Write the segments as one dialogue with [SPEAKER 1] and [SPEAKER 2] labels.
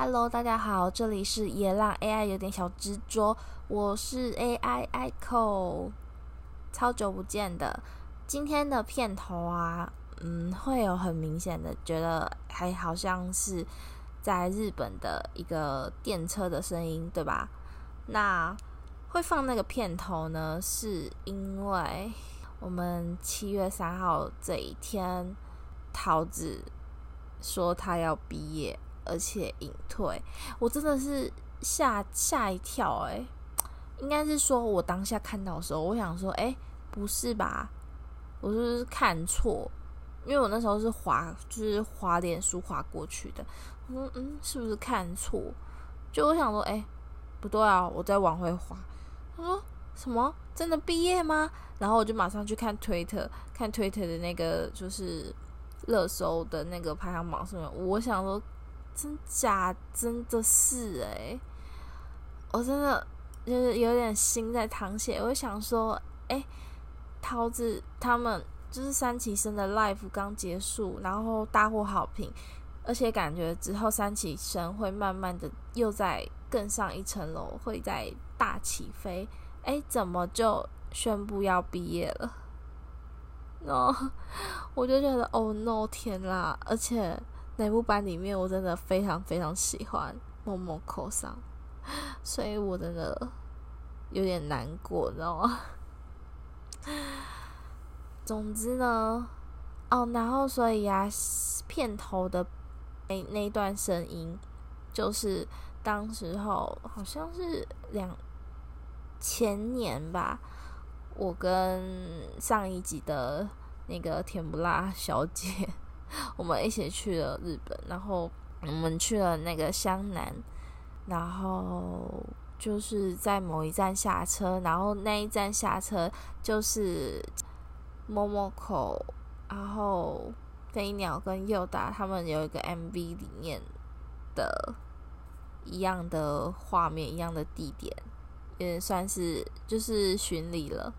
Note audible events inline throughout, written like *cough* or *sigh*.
[SPEAKER 1] Hello，大家好，这里是也让 AI 有点小执着，我是 AI Echo，超久不见的。今天的片头啊，嗯，会有很明显的觉得还好像是在日本的一个电车的声音，对吧？那会放那个片头呢，是因为我们七月三号这一天，桃子说他要毕业。而且隐退，我真的是吓吓一跳哎！应该是说我当下看到的时候，我想说，哎，不是吧？我是不是看错？因为我那时候是滑，就是滑脸书滑过去的。我说，嗯，是不是看错？就我想说，哎，不对啊！我再往回滑。他说什么？真的毕业吗？然后我就马上去看推特，看推特的那个就是热搜的那个排行榜上面。我想说。真假真的是哎、欸，我真的就是有点心在淌血。我想说，哎、欸，桃子他们就是三期生的 life 刚结束，然后大获好评，而且感觉之后三期生会慢慢的又再更上一层楼，会在大起飞。哎、欸，怎么就宣布要毕业了？no，*laughs* 我就觉得哦 no 天啦，而且。乃木坂里面，我真的非常非常喜欢默默扣上，所以我真的有点难过，你知道吗？*laughs* 总之呢，哦，然后所以啊，片头的那那段声音，就是当时候好像是两前年吧，我跟上一集的那个甜不辣小姐。*laughs* 我们一起去了日本，然后我们去了那个湘南，然后就是在某一站下车，然后那一站下车就是摸摸口然后飞鸟跟佑达他们有一个 MV 里面的一样的画面，一样的地点，也算是就是巡礼了。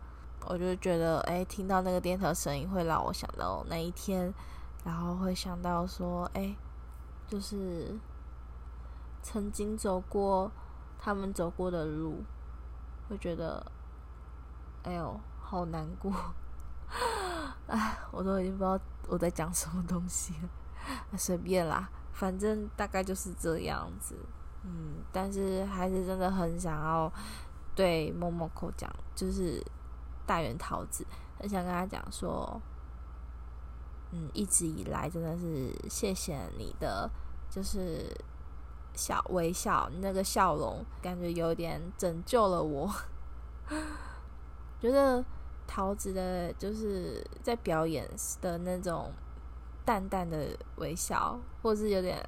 [SPEAKER 1] 我就觉得，哎，听到那个电车声音，会让我想到那一天。然后会想到说，哎，就是曾经走过他们走过的路，会觉得，哎呦，好难过，哎，*laughs* 我都已经不知道我在讲什么东西了，随便啦，反正大概就是这样子，嗯，但是还是真的很想要对 Momoko 讲，就是大原桃子，很想跟他讲说。嗯，一直以来真的是谢谢你的，就是小微笑，那个笑容感觉有点拯救了我。*laughs* 觉得桃子的就是在表演的那种淡淡的微笑，或是有点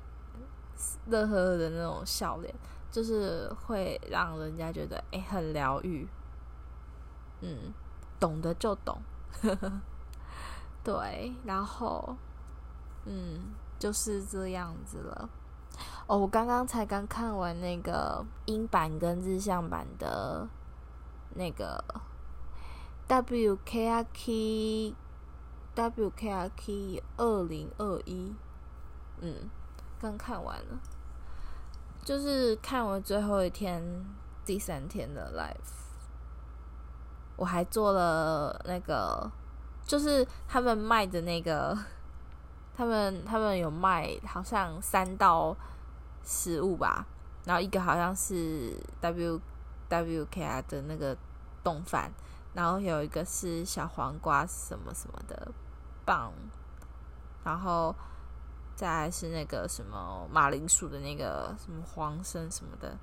[SPEAKER 1] 乐呵呵的那种笑脸，就是会让人家觉得哎、很疗愈。嗯，懂得就懂。*laughs* 对，然后，嗯，就是这样子了。哦，我刚刚才刚看完那个英版跟日向版的那个 WKRK WKRK 二零二一，嗯，刚看完了，就是看完最后一天第三天的 live，我还做了那个。就是他们卖的那个，*laughs* 他们他们有卖好像三道食物吧，然后一个好像是 W W K R 的那个冻饭，然后有一个是小黄瓜什么什么的棒，然后再是那个什么马铃薯的那个什么黄参什么的，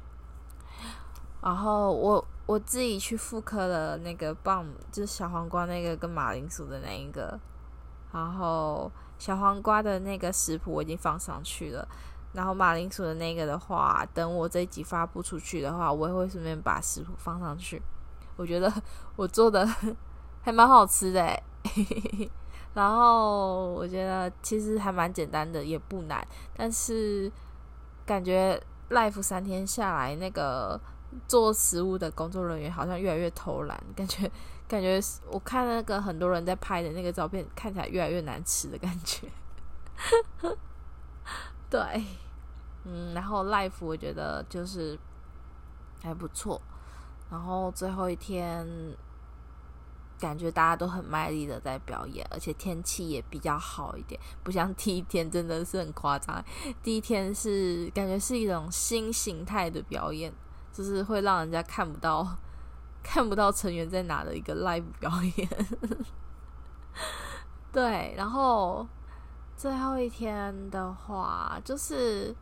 [SPEAKER 1] 然后我。我自己去复刻了那个棒，就是小黄瓜那个跟马铃薯的那一个，然后小黄瓜的那个食谱我已经放上去了，然后马铃薯的那个的话，等我这一集发布出去的话，我也会顺便把食谱放上去。我觉得我做的还蛮好吃的哎，然后我觉得其实还蛮简单的，也不难，但是感觉 life 三天下来那个。做食物的工作人员好像越来越偷懒，感觉 *laughs* 感觉我看那个很多人在拍的那个照片，看起来越来越难吃的感觉。*laughs* 对，嗯，然后 life 我觉得就是还不错，然后最后一天感觉大家都很卖力的在表演，而且天气也比较好一点，不像第一天真的是很夸张。第一天是感觉是一种新形态的表演，就是会让人家看不到 *laughs* 看不到成员在哪的一个 live 表演。*laughs* 对，然后最后一天的话，就是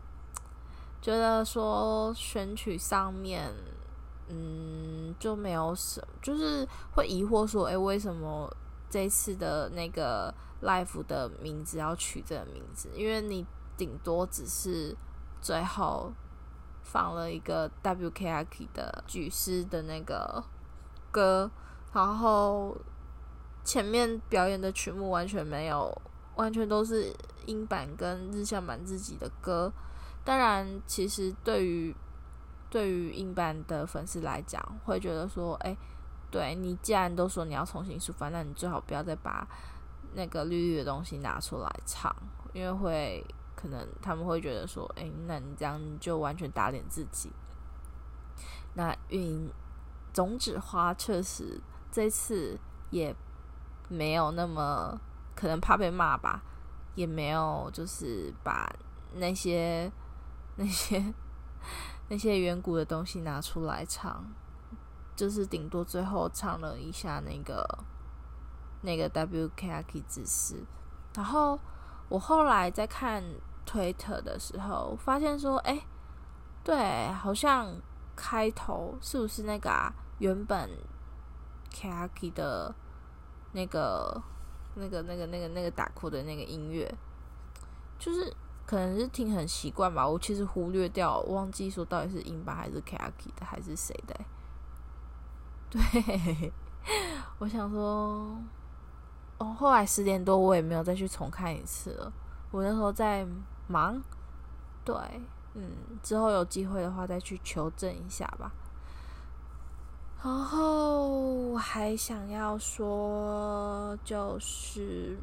[SPEAKER 1] 觉得说选曲上面，嗯，就没有什么，就是会疑惑说，哎，为什么这次的那个 live 的名字要取这个名字？因为你顶多只是最后放了一个 WKRK 的举师的那个歌，然后。前面表演的曲目完全没有，完全都是英版跟日向版自己的歌。当然，其实对于对于英版的粉丝来讲，会觉得说，哎，对，你既然都说你要重新出发，那你最好不要再把那个绿绿的东西拿出来唱，因为会可能他们会觉得说，哎，那你这样就完全打脸自己。那运营种子花确实这次也。没有那么可能怕被骂吧，也没有就是把那些那些那些远古的东西拿出来唱，就是顶多最后唱了一下那个那个 WKRK 之诗。然后我后来在看推特的时候，发现说，哎，对，好像开头是不是那个啊？原本 KAKI 的。那个、那个、那个、那个、那个打 call 的那个音乐，就是可能是听很习惯吧。我其实忽略掉，忘记说到底是英版还是 KAKI 的，还是谁的？对，*laughs* 我想说，哦，后来十点多我也没有再去重看一次了。我那时候在忙，对，嗯，之后有机会的话再去求证一下吧。然后还想要说，就是，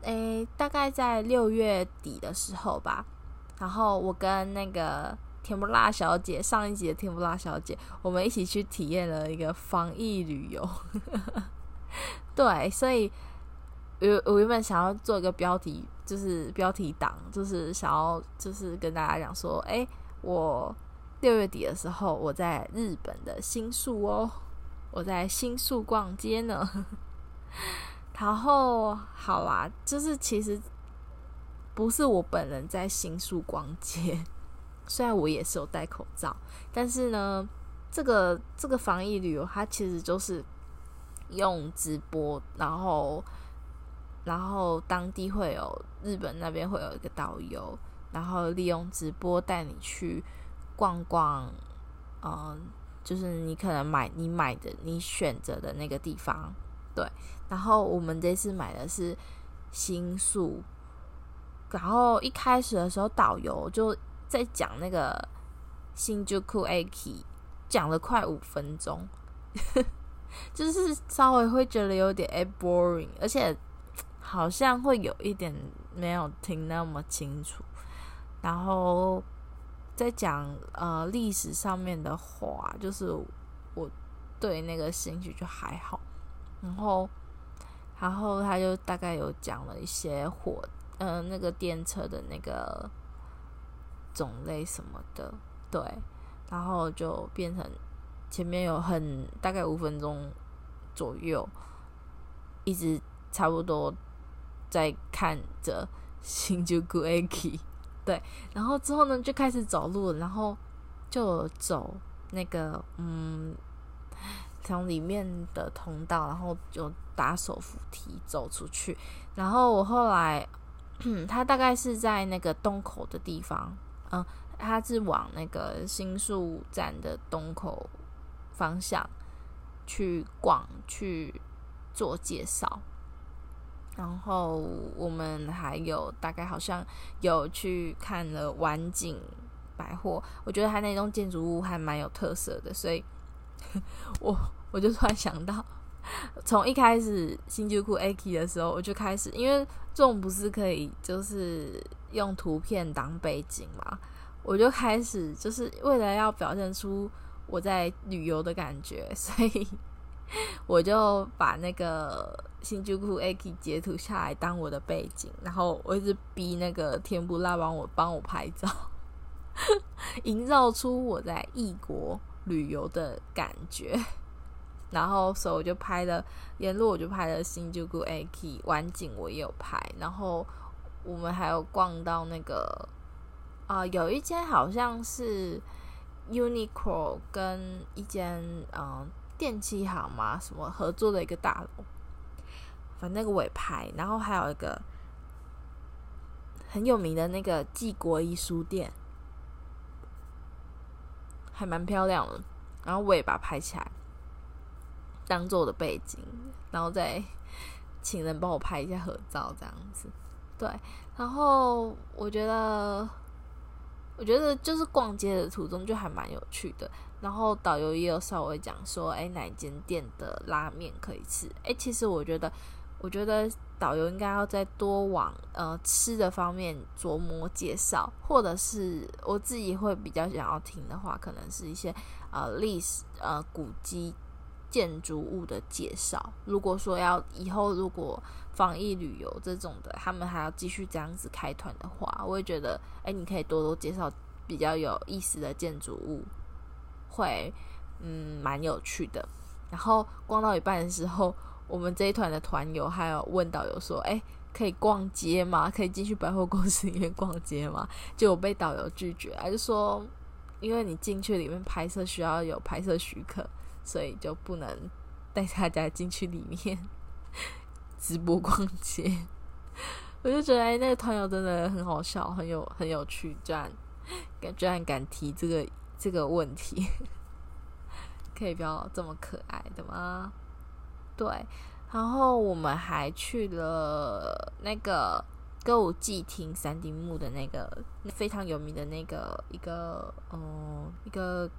[SPEAKER 1] 诶，大概在六月底的时候吧。然后我跟那个甜不辣小姐，上一集的甜不辣小姐，我们一起去体验了一个防疫旅游。*laughs* *laughs* 对，所以，我我原本想要做一个标题，就是标题党，就是想要就是跟大家讲说，诶，我。六月底的时候，我在日本的新宿哦，我在新宿逛街呢。*laughs* 然后，好啦，就是其实不是我本人在新宿逛街，虽然我也是有戴口罩，但是呢，这个这个防疫旅游它其实就是用直播，然后然后当地会有日本那边会有一个导游，然后利用直播带你去。逛逛，嗯，就是你可能买你买的你选择的那个地方，对。然后我们这次买的是新宿，然后一开始的时候导游就在讲那个新宿駅，讲了快五分钟，*laughs* 就是稍微会觉得有点哎 boring，而且好像会有一点没有听那么清楚，然后。在讲呃历史上面的话，就是我对那个兴趣就还好，然后然后他就大概有讲了一些火呃那个电车的那个种类什么的，对，然后就变成前面有很大概五分钟左右，一直差不多在看着新宿駅。对，然后之后呢，就开始走路，然后就走那个嗯，从里面的通道，然后就打手扶梯走出去。然后我后来，他大概是在那个东口的地方，嗯，他是往那个新宿站的东口方向去逛，去做介绍。然后我们还有大概好像有去看了晚景百货，我觉得它那栋建筑物还蛮有特色的，所以 *laughs* 我我就突然想到，从一开始新旧库 Aki 的时候，我就开始，因为这种不是可以就是用图片当背景嘛，我就开始就是为了要表现出我在旅游的感觉，*laughs* 所以我就把那个新宿 Eki 截图下来当我的背景，然后我一直逼那个天不辣帮我帮我拍照，*laughs* 营造出我在异国旅游的感觉。然后，所以我就拍了沿路，我就拍了新宿 Eki 晚景，我也有拍。然后我们还有逛到那个啊、有一间好像是 Uniqlo 跟一间嗯、电器行嘛，什么合作的一个大楼，反正那个我也拍。然后还有一个很有名的那个纪国一书店，还蛮漂亮的。然后我也把它拍起来。当做我的背景，然后再请人帮我拍一下合照，这样子。对，然后我觉得，我觉得就是逛街的途中就还蛮有趣的。然后导游也有稍微讲说，哎，哪间店的拉面可以吃？哎，其实我觉得，我觉得导游应该要再多往呃吃的方面琢磨介绍，或者是我自己会比较想要听的话，可能是一些呃历史呃古迹。建筑物的介绍，如果说要以后如果防疫旅游这种的，他们还要继续这样子开团的话，我会觉得，哎，你可以多多介绍比较有意思的建筑物，会嗯蛮有趣的。然后逛到一半的时候，我们这一团的团友还有问导游说，哎，可以逛街吗？可以进去百货公司里面逛街吗？结果被导游拒绝，还是说，因为你进去里面拍摄需要有拍摄许可。所以就不能带大家进去里面直播逛街，我就觉得哎，那个团友真的很好笑，很有很有趣，居然敢居然敢提这个这个问题，*laughs* 可以不要这么可爱的吗？对，然后我们还去了那个歌舞伎町三丁目的那个非常有名的那个一个嗯一个。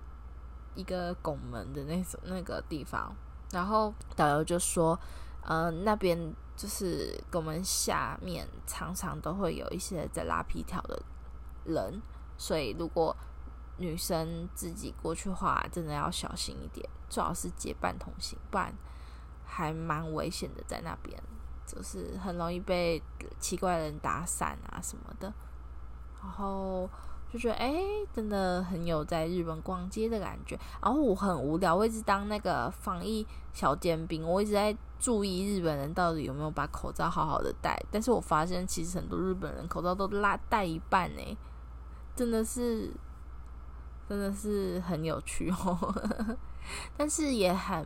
[SPEAKER 1] 一个拱门的那种那个地方，然后导游就说，呃，那边就是拱门下面常常都会有一些在拉皮条的人，所以如果女生自己过去的话，真的要小心一点，最好是结伴同行，不然还蛮危险的，在那边就是很容易被奇怪的人打散啊什么的，然后。就觉得哎，真的很有在日本逛街的感觉。然后我很无聊，我一直当那个防疫小尖兵，我一直在注意日本人到底有没有把口罩好好的戴。但是我发现其实很多日本人口罩都拉戴一半呢，真的是，真的是很有趣哦。*laughs* 但是也很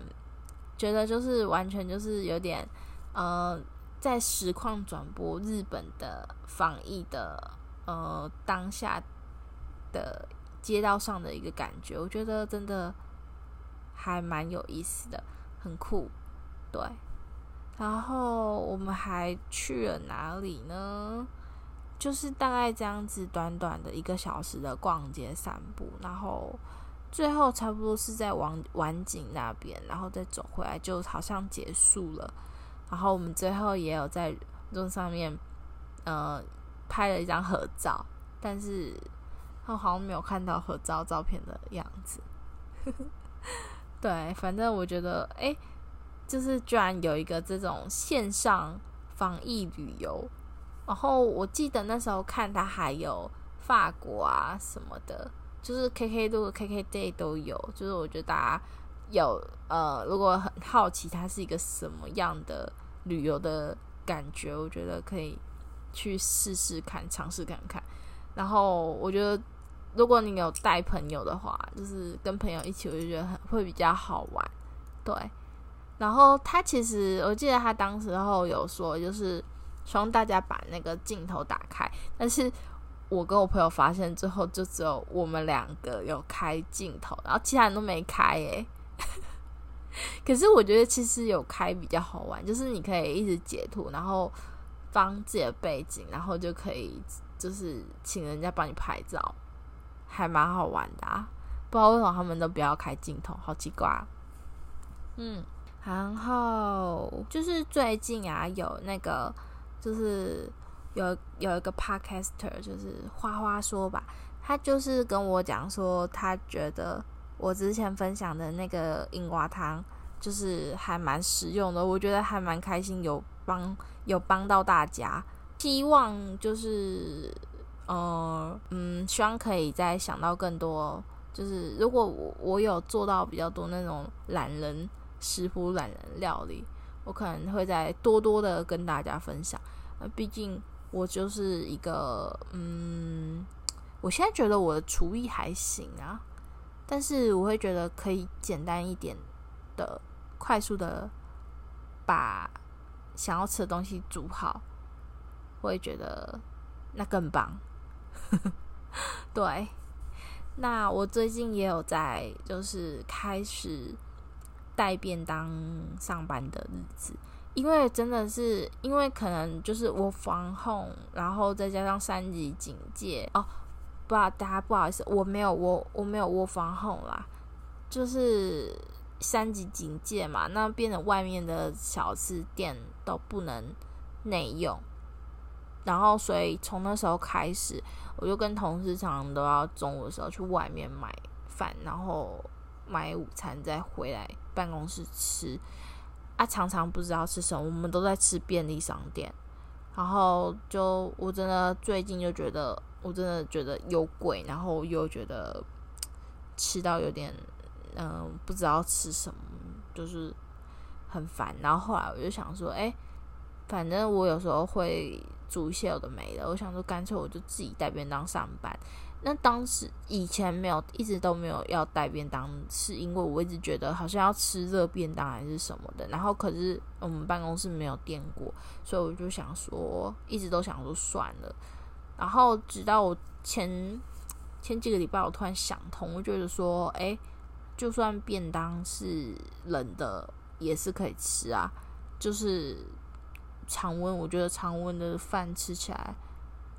[SPEAKER 1] 觉得就是完全就是有点呃，在实况转播日本的防疫的呃当下。的街道上的一个感觉，我觉得真的还蛮有意思的，很酷，对。然后我们还去了哪里呢？就是大概这样子，短短的一个小时的逛街散步，然后最后差不多是在晚晚景那边，然后再走回来，就好像结束了。然后我们最后也有在路上面，呃，拍了一张合照，但是。我好像没有看到合照照片的样子，对，反正我觉得，哎，就是居然有一个这种线上防疫旅游，然后我记得那时候看他还有法国啊什么的，就是 KK 度、KK Day 都有，就是我觉得大家有呃，如果很好奇它是一个什么样的旅游的感觉，我觉得可以去试试看，尝试看看，然后我觉得。如果你有带朋友的话，就是跟朋友一起，我就觉得很会比较好玩，对。然后他其实，我记得他当时候有说，就是希望大家把那个镜头打开。但是我跟我朋友发现之后，就只有我们两个有开镜头，然后其他人都没开诶。*laughs* 可是我觉得其实有开比较好玩，就是你可以一直截图，然后放自己的背景，然后就可以就是请人家帮你拍照。还蛮好玩的啊，不知道为什么他们都不要开镜头，好奇怪啊。嗯，然后就是最近啊，有那个就是有有一个 podcaster，就是花花说吧，他就是跟我讲说，他觉得我之前分享的那个樱花汤，就是还蛮实用的，我觉得还蛮开心，有帮有帮到大家。希望就是，呃，嗯，希望可以再想到更多。就是如果我我有做到比较多那种懒人食谱、懒人料理，我可能会再多多的跟大家分享。那毕竟我就是一个，嗯，我现在觉得我的厨艺还行啊，但是我会觉得可以简单一点的、快速的把想要吃的东西煮好。我会觉得那更棒，*laughs* 对。那我最近也有在，就是开始带便当上班的日子，因为真的是因为可能就是我防控，然后再加上三级警戒哦，不知道大家不好意思，我没有我我没有我防控啦，就是三级警戒嘛，那变成外面的小吃店都不能内用。然后，所以从那时候开始，我就跟同事常常都要中午的时候去外面买饭，然后买午餐再回来办公室吃。啊，常常不知道吃什么，我们都在吃便利商店。然后就我真的最近就觉得，我真的觉得又贵，然后又觉得吃到有点嗯、不知道吃什么，就是很烦。然后后来我就想说，哎，反正我有时候会。煮一些有的没的，我想说干脆我就自己带便当上班。那当时以前没有，一直都没有要带便当，是因为我一直觉得好像要吃热便当还是什么的。然后可是我们办公室没有电过，所以我就想说，一直都想说算了。然后直到我前前几个礼拜，我突然想通，我觉得说，诶，就算便当是冷的，也是可以吃啊，就是。常温，我觉得常温的饭吃起来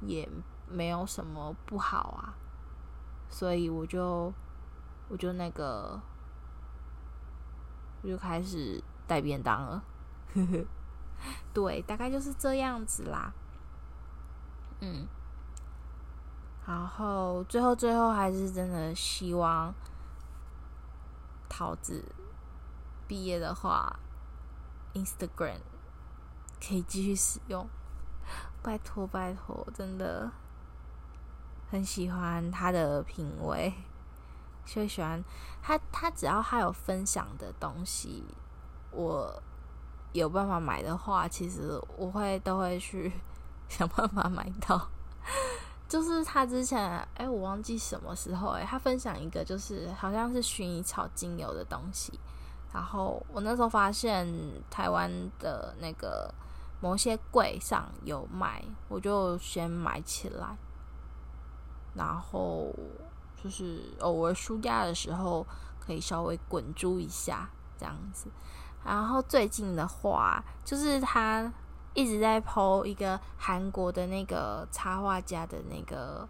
[SPEAKER 1] 也没有什么不好啊，所以我就我就那个我就开始带便当了，呵呵，对，大概就是这样子啦，嗯，然后最后最后还是真的希望桃子毕业的话，Instagram。可以继续使用，拜托拜托，真的很喜欢他的品味，就喜欢他。他只要他有分享的东西，我有办法买的话，其实我会都会去 *laughs* 想办法买到。就是他之前，哎、我忘记什么时候，哎，他分享一个，就是好像是薰衣草精油的东西，然后我那时候发现台湾的那个。某些柜上有卖，我就先买起来，然后就是偶尔舒压的时候可以稍微滚珠一下这样子。然后最近的话，就是他一直在抛一个韩国的那个插画家的那个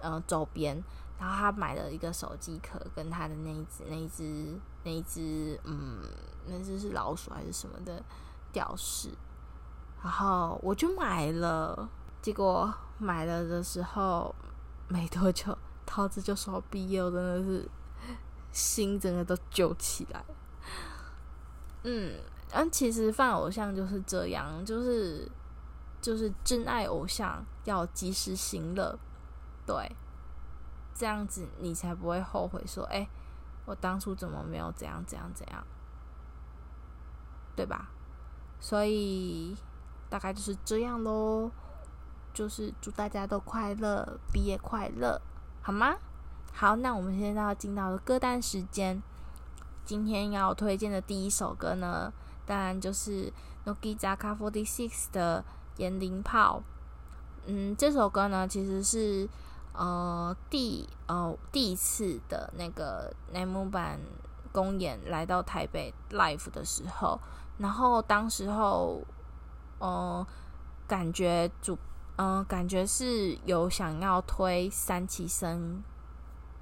[SPEAKER 1] 呃周边，然后他买了一个手机壳，跟他的那一只、那一只、那一只，嗯，那只是老鼠还是什么的？吊饰，然后我就买了，结果买了的时候没多久，桃子就说毕业，真的是心整个都揪起来。嗯，但其实饭偶像就是这样，就是就是真爱偶像要及时行乐，对，这样子你才不会后悔说，哎，我当初怎么没有怎样怎样怎样，对吧？所以大概就是这样喽，就是祝大家都快乐，毕业快乐，好吗？好，那我们现在要进到了歌单时间。今天要推荐的第一首歌呢，当然就是乃木坂46的《盐铃炮》。嗯，这首歌呢，其实是呃第呃第一次的那个乃木坂公演来到台北 live 的时候。然后当时候，嗯、感觉主，嗯、感觉是有想要推三期生，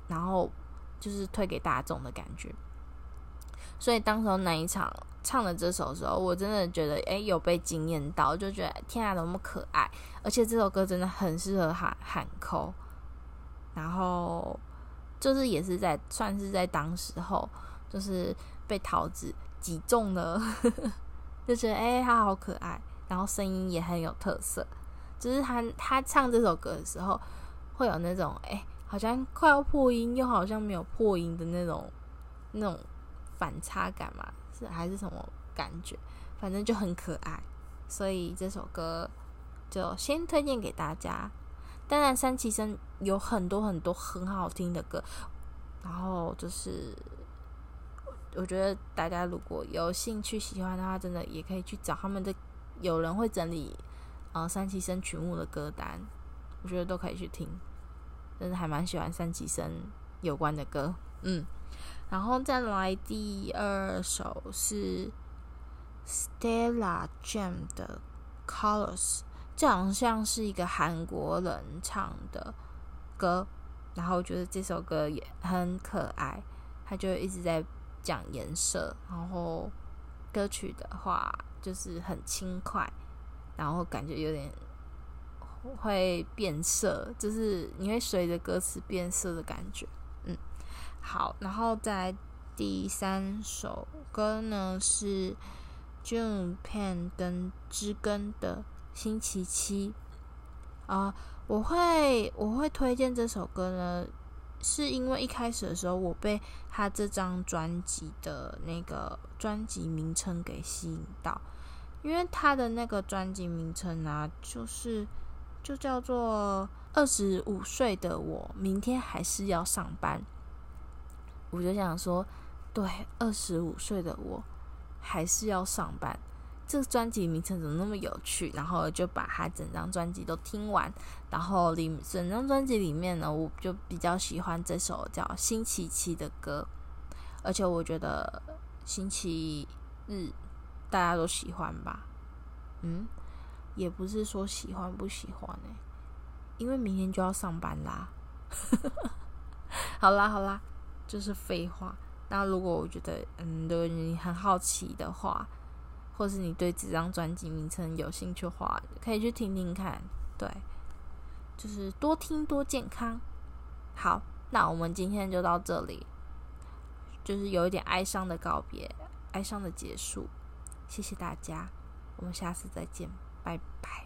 [SPEAKER 1] 然后就是推给大众的感觉。所以当时候那一场唱了这首的时候，我真的觉得哎、有被惊艳到，就觉得天啊，多么可爱！而且这首歌真的很适合喊喊扣，然后就是也是在算是在当时候，就是被桃子击中了，*laughs* 就觉得哎、他好可爱，然后声音也很有特色，就是他他唱这首歌的时候，会有那种哎。好像快要破音，又好像没有破音的那种那种反差感嘛，是还是什么感觉？反正就很可爱，所以这首歌就先推荐给大家。当然，三期生有很多很多很好听的歌，然后就是我觉得大家如果有兴趣喜欢的话，真的也可以去找他们的，有人会整理呃三期生曲目的歌单，我觉得都可以去听。真的还蛮喜欢三期生有关的歌，嗯，然后再来第二首是 Stella Jam 的 Colors，这好像是一个韩国人唱的歌，然后我觉得这首歌也很可爱，他就一直在讲颜色，然后歌曲的话就是很轻快，然后感觉有点。会变色，就是你会随着歌词变色的感觉。嗯，好，然后在第三首歌呢是 June Pan 跟知根的星期七啊，我会我会推荐这首歌呢，是因为一开始的时候我被他这张专辑的那个专辑名称给吸引到，因为他的那个专辑名称呢，就是。就叫做二十五岁的我，明天还是要上班。我就想说，对，二十五岁的我还是要上班。这个专辑名称怎么那么有趣？然后就把他整张专辑都听完。然后里整张专辑里面呢，我就比较喜欢这首叫《星期七》的歌。而且我觉得星期日大家都喜欢吧？嗯。也不是说喜欢不喜欢呢、因为明天就要上班啦。*laughs* 好啦好啦，就是废话。那如果我觉得嗯，如果你很好奇的话，或是你对这张专辑名称有兴趣的话，可以去听听看。对，就是多听多健康。好，那我们今天就到这里，就是有一点哀伤的告别，哀伤的结束。谢谢大家，我们下次再见。拜拜。